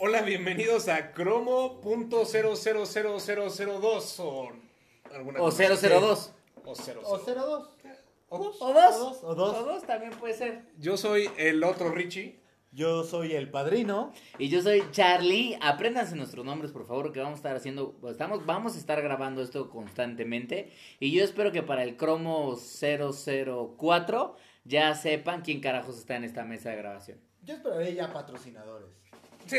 Hola, bienvenidos a cromo.000002 o alguna O cosa. 002. O 00. O 02. O dos. O dos. O dos. O dos también puede ser. Yo soy el otro Richie. Yo soy el padrino. Y yo soy Charlie. Apréndanse nuestros nombres, por favor, que vamos a estar haciendo. pues, Estamos, vamos a estar grabando esto constantemente. Y yo espero que para el cromo 004 ya sepan quién carajos está en esta mesa de grabación. Yo esperaré ya patrocinadores. Sí,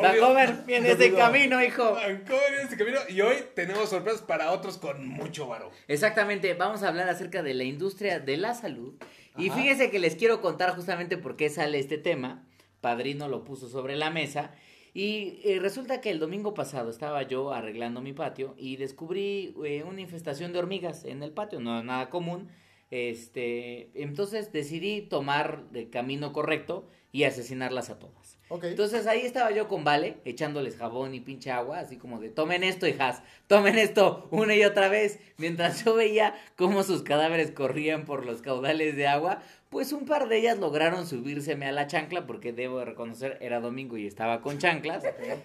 Vancomer, viene dudo. camino, hijo. Vancomer en este camino. Y hoy tenemos sorpresas para otros con mucho varo. Exactamente, vamos a hablar acerca de la industria de la salud. Y fíjense que les quiero contar justamente por qué sale este tema. Padrino lo puso sobre la mesa. Y eh, resulta que el domingo pasado estaba yo arreglando mi patio y descubrí eh, una infestación de hormigas en el patio, no es nada común. Este, entonces decidí tomar el camino correcto y asesinarlas a todas. Ok. Entonces ahí estaba yo con Vale, echándoles jabón y pinche agua, así como de tomen esto, hijas, tomen esto una y otra vez. Mientras yo veía cómo sus cadáveres corrían por los caudales de agua, pues un par de ellas lograron subírseme a la chancla, porque debo de reconocer, era domingo y estaba con chanclas.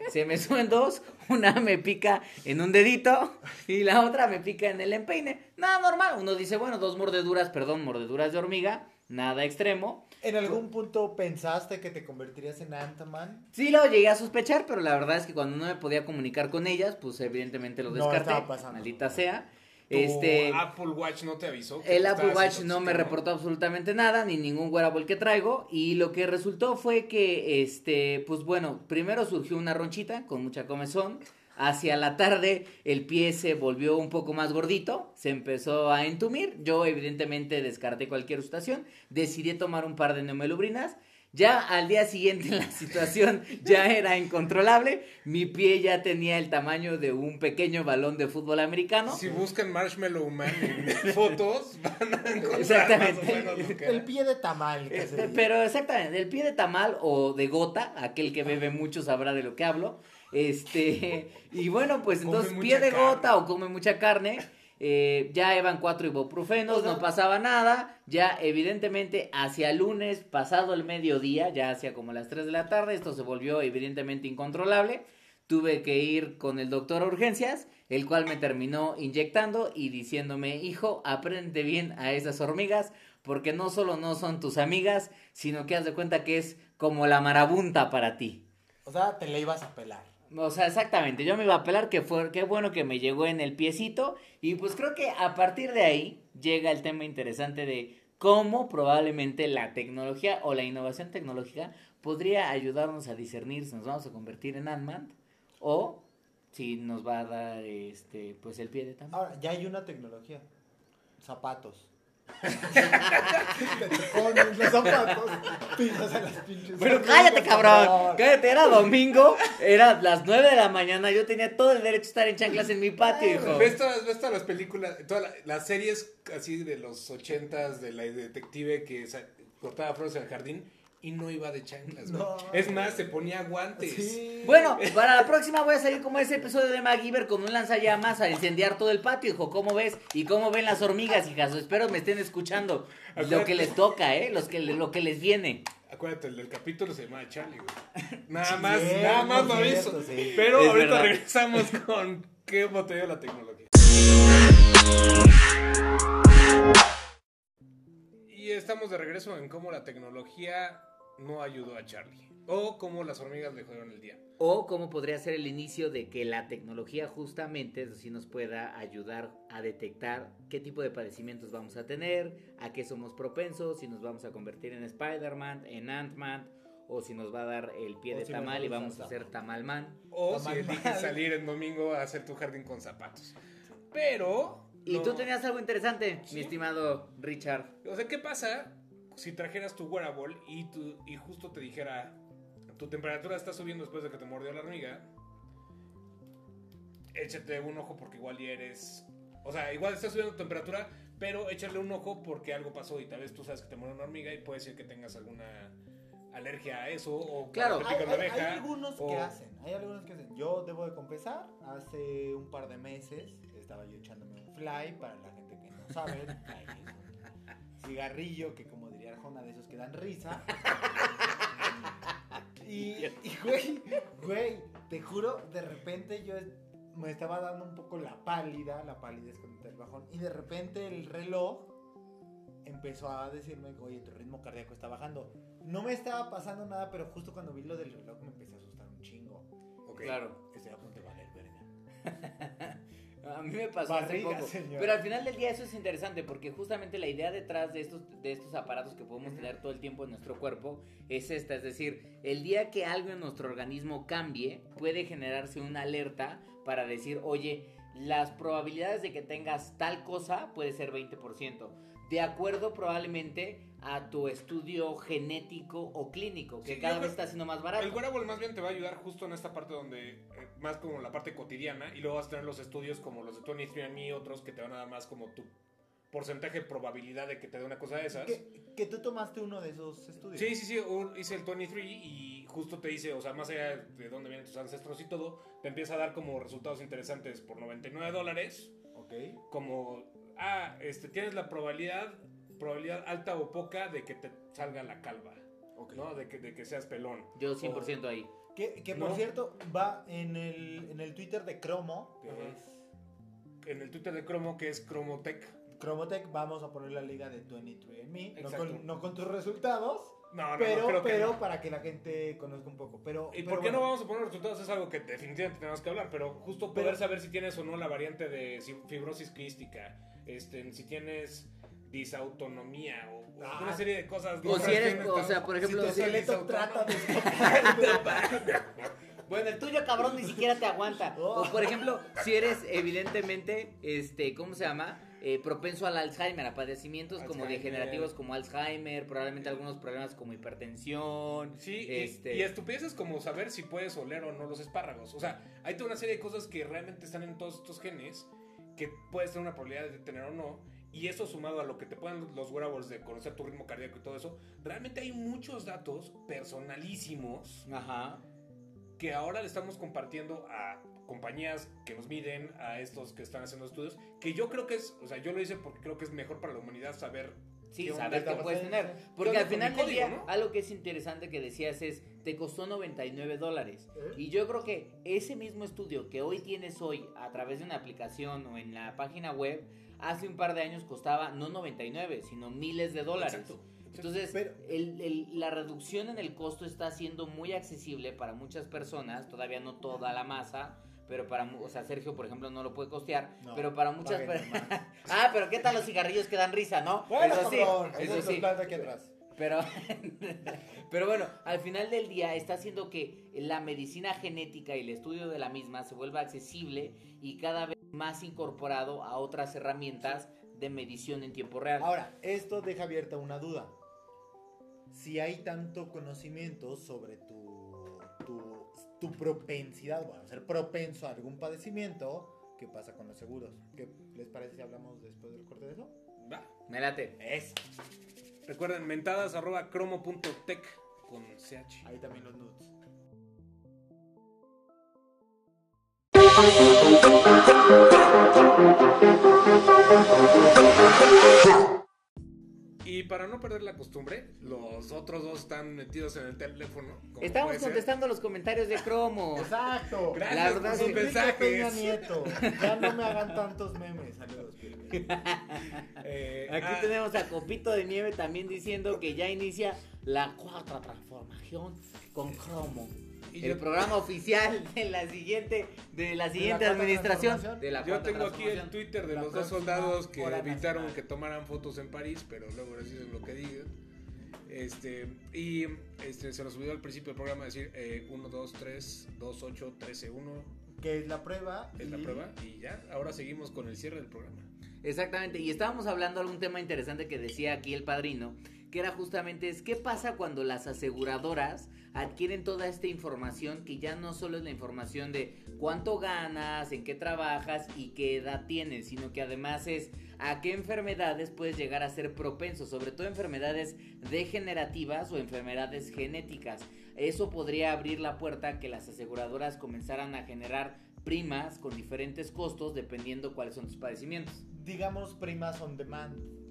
Se me suben dos, una me pica en un dedito y la otra me pica en el empeine. Nada normal, uno dice, bueno, dos mordeduras, perdón, mordeduras de hormiga, nada extremo. ¿En algún punto pensaste que te convertirías en Ant-Man? Sí lo llegué a sospechar, pero la verdad es que cuando no me podía comunicar con ellas, pues evidentemente lo No descarté. estaba pasando. Maldita sea. ¿Tu Este, Apple Watch no te avisó. el te Apple Watch no me reportó absolutamente nada, ni ningún wearable que traigo. Y lo que resultó fue que, este, pues bueno, primero surgió una ronchita con mucha comezón. Hacia la tarde el pie se volvió un poco más gordito, se empezó a entumir. Yo evidentemente descarté cualquier situación, decidí tomar un par de neomelubrinas. Ya al día siguiente la situación ya era incontrolable. Mi pie ya tenía el tamaño de un pequeño balón de fútbol americano. Si buscan Marshmallow Man en fotos, van a encontrar Exactamente. más o menos lo que El pie de tamal. que Este, pero exactamente, el pie de tamal o de gota, aquel que bebe mucho sabrá de lo que hablo. Este, y bueno, pues entonces pie de carne. gota o come mucha carne. eh, ya iban cuatro ibuprofenos, no pasaba nada. Ya, evidentemente, hacia el lunes, pasado el mediodía, ya hacia como las 3 de la tarde, esto se volvió evidentemente incontrolable. Tuve que ir con el doctor a urgencias, el cual me terminó inyectando y diciéndome, hijo, aprende bien a esas hormigas, porque no solo no son tus amigas, sino que haz de cuenta que es como la marabunta para ti. O sea, te le ibas a pelar. O sea, exactamente, yo me iba a pelar que fue, qué bueno que me llegó en el piecito y pues creo que a partir de ahí llega el tema interesante de cómo probablemente la tecnología o la innovación tecnológica podría ayudarnos a discernir si nos vamos a convertir en Ant-Man o si nos va a dar este pues el pie de tamal. Ahora, ya hay una tecnología. Zapatos. te pones los zapatos, pisas a las pinches. Pero hormigas, cállate, cabrón. Cállate, era domingo, era las 9 de la mañana, yo tenía todo el derecho a estar en chanclas en mi patio, hijo. ¿Ves todas, ves todas las películas, todas la- las series así de los ochentas de la detective que sa- cortaba flores en el jardín y no iba de chanclas, güey. No. Es más, se ponía guantes. Sí. Bueno, para la próxima voy a salir como ese episodio de MacGyver con un lanzallamas a incendiar todo el patio, hijo. ¿Cómo ves? ¿Y cómo ven las hormigas, hijas? Espero me estén escuchando. Lo que les toca, ¿eh? Los que, lo que les viene. Acuérdate, el del capítulo se llama Charlie, güey. Nada Sí, más, nada más lo aviso. sí. Pero Es ahorita verdad. regresamos con qué botella la tecnología. estamos de regreso en cómo la tecnología no ayudó a Charlie. O cómo las hormigas le jodaron el día. O cómo podría ser el inicio de que la tecnología justamente eso sí nos pueda ayudar a detectar qué tipo de padecimientos vamos a tener, a qué somos propensos, si nos vamos a convertir en Spider-Man, en Ant-Man, o si nos va a dar el pie O de si tamal y vamos a ser tamalman. O Está si eliges salir en domingo a hacer tu jardín con zapatos. Pero. Y no- tú tenías algo interesante, Sí. mi estimado Richard. O sea, ¿qué pasa si trajeras tu wearable y, tu, y justo te dijera tu temperatura está subiendo después de que te mordió la hormiga? Échate un ojo porque igual ya eres. O sea, igual está subiendo tu temperatura, pero échale un ojo porque algo pasó y tal vez tú sabes que te mordió una hormiga y puede ser que tengas alguna alergia a eso o Claro. Hay, hay- hay algunos o- que hacen, hay algunos que hacen. Yo debo de confesar, hace un par de meses estaba yo echándome un fly, para la gente que no sabe, fly es un cigarrillo que como diría una de esos que dan risa. y, y, güey, güey, te juro, de repente yo me estaba dando un poco la pálida, la pálida con el bajón, y de repente el reloj empezó a decirme, oye, tu ritmo cardíaco está bajando. No me estaba pasando nada, pero justo cuando vi lo del reloj me empecé a asustar un chingo. Ok. Claro. Estoy a punto de valer verga. A mí me pasó hace Barriga, poco. señor. Pero al final del día eso es interesante porque justamente la idea detrás de estos, de estos aparatos que podemos tener todo el tiempo en nuestro cuerpo es esta. Es decir, el día que algo en nuestro organismo cambie, puede generarse una alerta para decir, oye, las probabilidades de que tengas tal cosa puede ser 20%. De acuerdo probablemente a tu estudio genético o clínico, que Sí, cada vez está siendo más barato. El wearable más bien te va a ayudar justo en esta parte donde, eh, más como la parte cotidiana, y luego vas a tener los estudios como los de 23andMe y otros que te van a dar más como tu porcentaje de probabilidad de que te dé una cosa de esas. Que, que tú tomaste uno de esos estudios. Sí, sí, sí, un- hice el 23 y justo te dice, o sea, más allá de dónde vienen tus ancestros y todo, te empieza a dar como resultados interesantes por 99 dólares, Ok. como, ah, este, tienes la probabilidad, probabilidad alta o poca de que te salga la calva. ¿no? De que, de que seas pelón. Yo 100% ahí. Que, que por No. cierto, va en el, en el Twitter de Cromo, que es En el Twitter de Cromo, que es Chromotech. Chromotech, vamos a poner la liga de 23andMe. No con, no con tus resultados, No, no, pero, no, creo que pero no. para que la gente conozca un poco. Pero, ¿Y pero por qué bueno, no vamos a poner resultados? Es algo que definitivamente tenemos que hablar, pero justo poder Pero- saber si tienes o no la variante de si- fibrosis quística, este, si tienes disautonomía o o Ah. una serie de cosas. O si eres, o sea, por Si ejemplo, si- disautónomo. trata de. Bueno, el tuyo cabrón ni siquiera te aguanta. Oh. O por ejemplo, si eres evidentemente, este, ¿cómo se llama? Eh, propenso al Alzheimer, a padecimientos como degenerativos como Alzheimer, probablemente algunos problemas como hipertensión. Sí, y- este, y, estupideces como saber si puedes oler o no los espárragos. O sea, hay toda una serie de cosas que realmente están en todos estos genes que puedes tener una probabilidad de tener o no. Y eso sumado a lo que te pueden los wearables de conocer tu ritmo cardíaco y todo eso, realmente hay muchos datos personalísimos Ajá. que ahora le estamos compartiendo a compañías que nos miden, a estos que están haciendo estudios, que yo creo que es, o sea, yo lo hice porque creo que es mejor para la humanidad saber Sí, saber qué puedes tener. ¿Qué Porque al final del día, no? algo que es interesante que decías es, te costó 99 dólares. ¿Eh? Y yo creo que ese mismo estudio que hoy tienes hoy a través de una aplicación o en la página web, hace un par de años costaba no 99, sino miles de dólares. Exacto. Entonces, Pero- el- el- la reducción en el costo está siendo muy accesible para muchas personas, todavía no toda la masa, pero para, o sea, Sergio, por ejemplo, no lo puede costear, No, pero para muchas personas... ah, pero ¿qué tal los cigarrillos que dan risa, no? Bueno, eso sí, cabrón, eso sí. están aquí atrás. Pero, pero bueno, al final del día está haciendo que la medicina genética y el estudio de la misma se vuelva accesible y cada vez más incorporado a otras herramientas de medición en tiempo real. Ahora, esto deja abierta una duda. Si hay tanto conocimiento sobre tu, tu, tu propensidad, bueno, ser propenso a algún padecimiento, ¿qué pasa con los seguros? ¿Qué les parece si hablamos después del corte de eso? Va. Me late. Es. Recuerden, mentadas arroba cromo.tech con CH. Ahí también los nudes. Para no perder la costumbre, los otros dos están metidos en el teléfono. Estamos ser. contestando los comentarios de Cromo. Exacto. Gracias La verdad por es sus mensajes. Nieto. Ya no me hagan tantos memes. Saludos. Eh, Aquí ah, tenemos a Copito de Nieve también diciendo que ya inicia la cuarta transformación con Cromo. Y el yo- programa oficial de la siguiente, de la siguiente cuarta administración. transformación? De la Yo tengo aquí el. Twitter de La los dos soldados que evitaron nacional. que tomaran fotos en París, pero luego les dicen lo que digan. Este, y este, se nos olvidó al principio del programa decir eh, 1, 2, 3, 2, 8, 13, 1 Que es la prueba. es la y- prueba. Y ya, ahora seguimos con el cierre del programa. Exactamente, y estábamos hablando de algún tema interesante que decía aquí el padrino, que era justamente es qué pasa cuando las aseguradoras adquieren toda esta información que ya no solo es la información de cuánto ganas, en qué trabajas y qué edad tienes, sino que además es a qué enfermedades puedes llegar a ser propenso, sobre todo enfermedades degenerativas o enfermedades genéticas. Eso podría abrir la puerta a que las aseguradoras comenzaran a generar primas con diferentes costos dependiendo cuáles son tus padecimientos. Digamos primas on demand.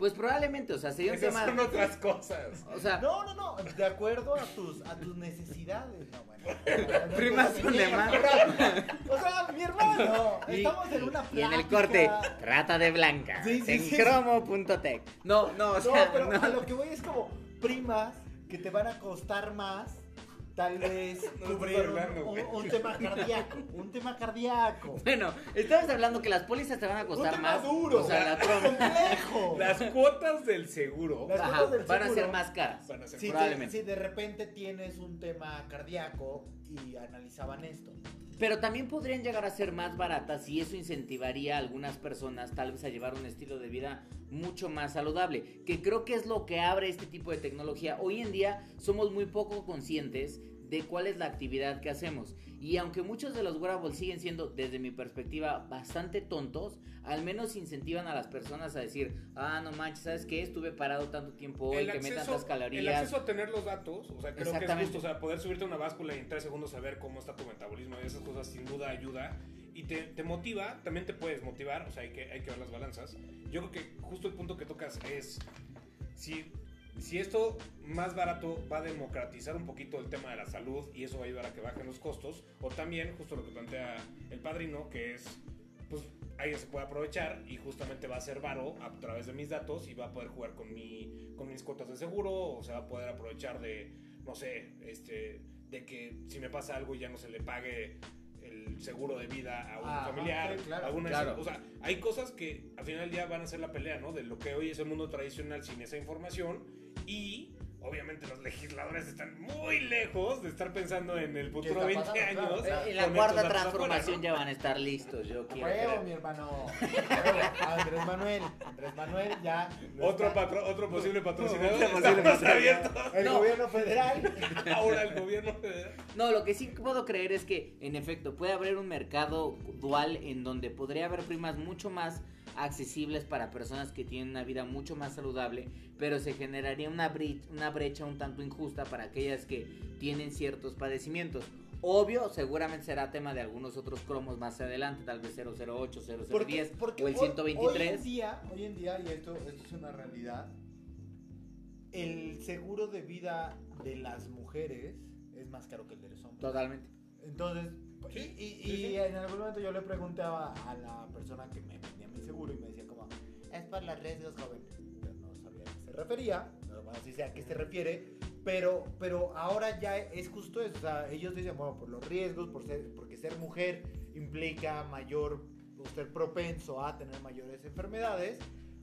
Pues probablemente, o sea, sería un Esas tema. son otras cosas. O sea, No, no, no, de acuerdo a tus, a tus necesidades. No, bueno. Primas son de más. O sea, mi hermano, Y- estamos en una y en el plática. corte, trata de blanca. Sí, sí, en sí. cromo.tech. No, no, o No, sea, pero no. a lo que voy es como primas que te van a costar más, tal vez No cubrir un, tema cardíaco, un tema cardíaco. Bueno, estamos hablando que las pólizas te van a Un costar tema más. duro, o sea, la trompa complejo. Las cuotas del seguro Las ajá, cosas del van a ser más caras. van a ser Si, te- si de repente tienes un tema cardíaco y analizaban esto. Pero también podrían llegar a ser más baratas y eso incentivaría a algunas personas tal vez a llevar un estilo de vida mucho más saludable, que creo que es lo que abre este tipo de tecnología. Hoy en día somos muy poco conscientes de cuál es la actividad que hacemos. Y aunque muchos de los wearables siguen siendo, desde mi perspectiva, bastante tontos, al menos incentivan a las personas a decir, ah, no manches, ¿sabes qué? Estuve parado tanto tiempo hoy, el acceso, tantas el calorías. acceso a tener los datos, o sea, creo que es justo, o sea, poder subirte a una báscula y en tres segundos saber cómo está tu metabolismo y esas cosas sin duda ayuda y te, te motiva, también te puedes motivar, o sea, hay que, hay que ver las balanzas. Yo creo que justo el punto que tocas es, si, si esto más barato va a democratizar un poquito el tema de la salud y eso va a ayudar a que bajen los costos, o también justo lo que plantea el padrino, que es, pues alguien se puede aprovechar y justamente va a ser varo a través de mis datos y va a poder jugar con, mi, con mis cuotas de seguro o se va a poder aprovechar de, no sé, este, de que si me pasa algo ya no se le pague el seguro de vida a un Ajá, familiar, sí, claro, alguna claro. o sea, hay cosas que al final del día van a ser la pelea, ¿no? De lo que hoy es el mundo tradicional sin esa información y obviamente los legisladores están muy lejos de estar pensando en el futuro está 20 pasando? Claro, años. o sea, en la con cuarta transformación afuera, ya van a estar listos, yo quiero mi hermano. Andrés Manuel. Andrés Manuel ya. Otro, está- patro- otro posible patrocinador. Posible. El No. gobierno federal. Ahora el gobierno federal. No, lo que sí puedo creer es que, en efecto, puede haber un mercado dual en donde podría haber primas mucho más accesibles para personas que tienen una vida mucho más saludable, pero se generaría una, bre- una brecha un tanto injusta para aquellas que tienen ciertos padecimientos. Obvio, seguramente será tema de algunos otros cromos más adelante, tal vez 008, 0010 o el hoy- 123. Hoy en día, hoy en día, y esto, esto es una realidad, el seguro de vida de las mujeres es más caro que el de los hombres. Totalmente. Entonces, Sí, y, y- sí, y sí. en algún momento yo le preguntaba a la persona que me vendía mi seguro y me decía como, es por los riesgos, joven. Yo no sabía a qué se refería, no más si sé a qué se refiere, pero, pero ahora ya es justo eso. O sea, ellos dicen, bueno, por los riesgos, por ser, porque ser mujer implica mayor, o ser propenso a tener mayores enfermedades,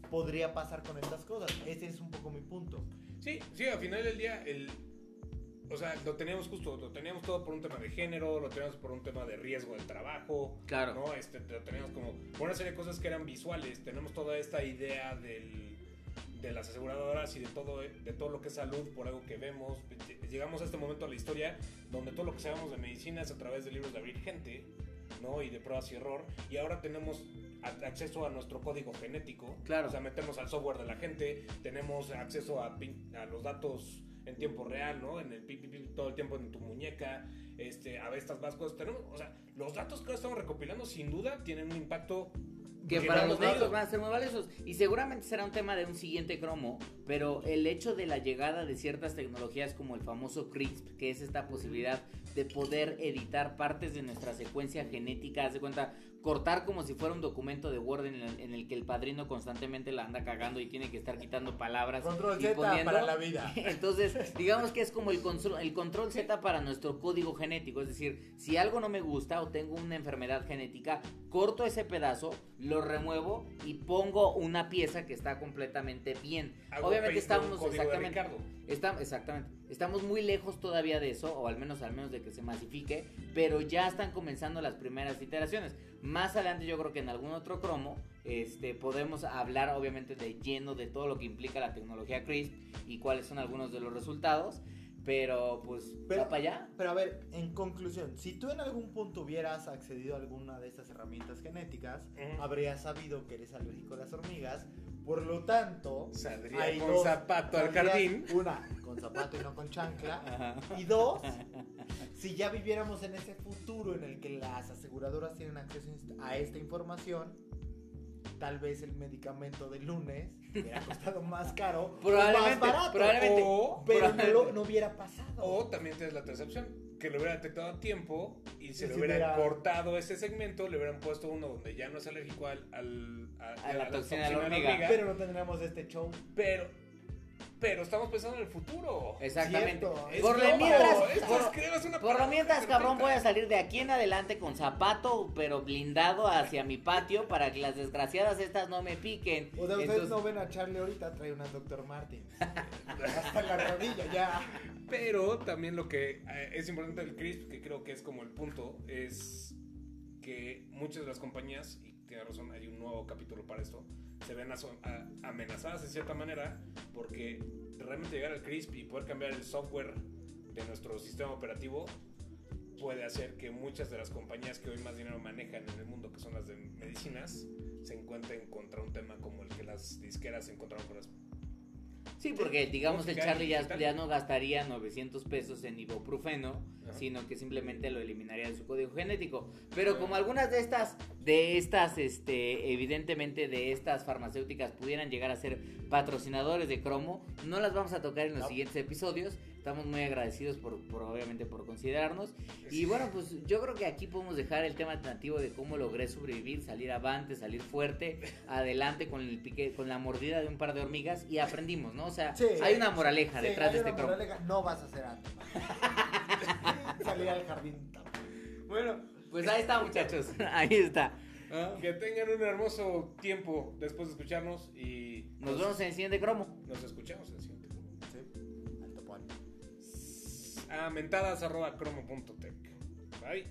podría pasar con estas cosas. Ese es un poco mi punto. Sí, sí, al final del día, el, o sea, lo teníamos justo, lo teníamos todo por un tema de género, lo teníamos por un tema de riesgo del trabajo, Claro. ¿no? Este, lo teníamos como por una serie de cosas que eran visuales, tenemos toda esta idea del, de las aseguradoras y de todo, de todo lo que es salud por algo que vemos. Llegamos a este momento de la historia donde todo lo que sabemos de medicina es a través de libros de abrir gente, ¿no? Y de pruebas y error, y ahora tenemos acceso a nuestro código genético, Claro. o sea, metemos al software de la gente, tenemos acceso a, a los datos en tiempo real, ¿no? En el pi, pi, pi, todo el tiempo en tu muñeca, este, a ver estas más cosas. Tenemos, o sea, los datos que estamos recopilando sin duda tienen un impacto que para los médicos van a ser muy valiosos y seguramente será un tema de un siguiente cromo, pero el hecho de la llegada de ciertas tecnologías como el famoso CRISP, que es esta posibilidad de poder editar partes de nuestra secuencia genética, haz de cuenta, cortar como si fuera un documento de Word en el, en el que el padrino constantemente la anda cagando y tiene que estar quitando palabras Control Z poniendo. para la vida. Entonces, digamos que es como el control, el control Z para nuestro código genético. Es decir, si algo no me gusta o tengo una enfermedad genética, corto ese pedazo, lo remuevo y pongo una pieza que está completamente bien. Obviamente estamos exactamente, está- exactamente. Estamos muy lejos todavía de eso, o al menos al menos de que se masifique, pero ya están comenzando las primeras iteraciones. Más adelante yo creo que en algún otro cromo este, podemos hablar obviamente de lleno de todo lo que implica la tecnología CRISP y cuáles son algunos de los resultados, pero pues Pero- va para allá. Pero a ver, en conclusión, si tú en algún punto hubieras accedido a alguna de estas herramientas genéticas, habrías sabido que eres alérgico a las hormigas, por lo tanto, Saldría hay con dos- zapato al jardín. Una, con zapato y no con chancla. Y dos, si ya viviéramos en ese futuro en el que las aseguradoras tienen acceso a esta información, tal vez el medicamento del lunes hubiera costado más caro, Probablemente, o más barato, probablemente. O, pero no, lo- no hubiera pasado. o también tienes la tercera opción, que lo hubiera detectado a tiempo y se Y le si hubiera, hubiera- cortado ese segmento, le hubieran puesto uno donde ya no es alérgico al, al- A la toxina de la hormiga. pero no tendríamos este show. pero, pero estamos pensando en el futuro. Exactamente. Es Por lo mientras, por, por lo mientras, cabrón, voy a salir de aquí en adelante con zapato, pero blindado hacia mi patio para que las desgraciadas estas no me piquen. O sea, ustedes Entonces- no ven a Charlie ahorita, trae una Dr. Martin. Hasta la rodilla, ya. Pero también lo que eh, es importante del CRISP, que creo que es como el punto, es que muchas de las compañías, y tiene razón, hay un nuevo capítulo para esto, se ven amenazadas de cierta manera porque realmente llegar al CRISP y poder cambiar el software de nuestro sistema operativo puede hacer que muchas de las compañías que hoy más dinero manejan en el mundo, que son las de medicinas, se encuentren contra un tema como el que las disqueras se encontraron con las Sí, porque digamos el Charlie ya, ya no gastaría 900 pesos en ibuprofeno, Ajá. sino que simplemente lo eliminaría de su código genético. Pero como algunas de estas, de estas, este, evidentemente de estas farmacéuticas pudieran llegar a ser patrocinadores de cromo, no las vamos a tocar en los No. siguientes episodios. Estamos muy agradecidos por, por, obviamente por considerarnos. Y bueno, pues yo creo que aquí podemos dejar el tema alternativo de cómo logré sobrevivir, salir avante, salir fuerte, adelante con el pique, con la mordida de un par de hormigas y aprendimos, ¿no? O sea, Sí. hay una moraleja Sí, detrás hay de este moraleja, No vas a hacer antes. Salir al jardín. Bueno, pues ahí está, muchachos. Ahí está. Que tengan un hermoso tiempo después de escucharnos y Nos vemos en el siguiente cromo. nos escuchamos en el siguiente. A mentadas arroba cromo punto tech. Bye.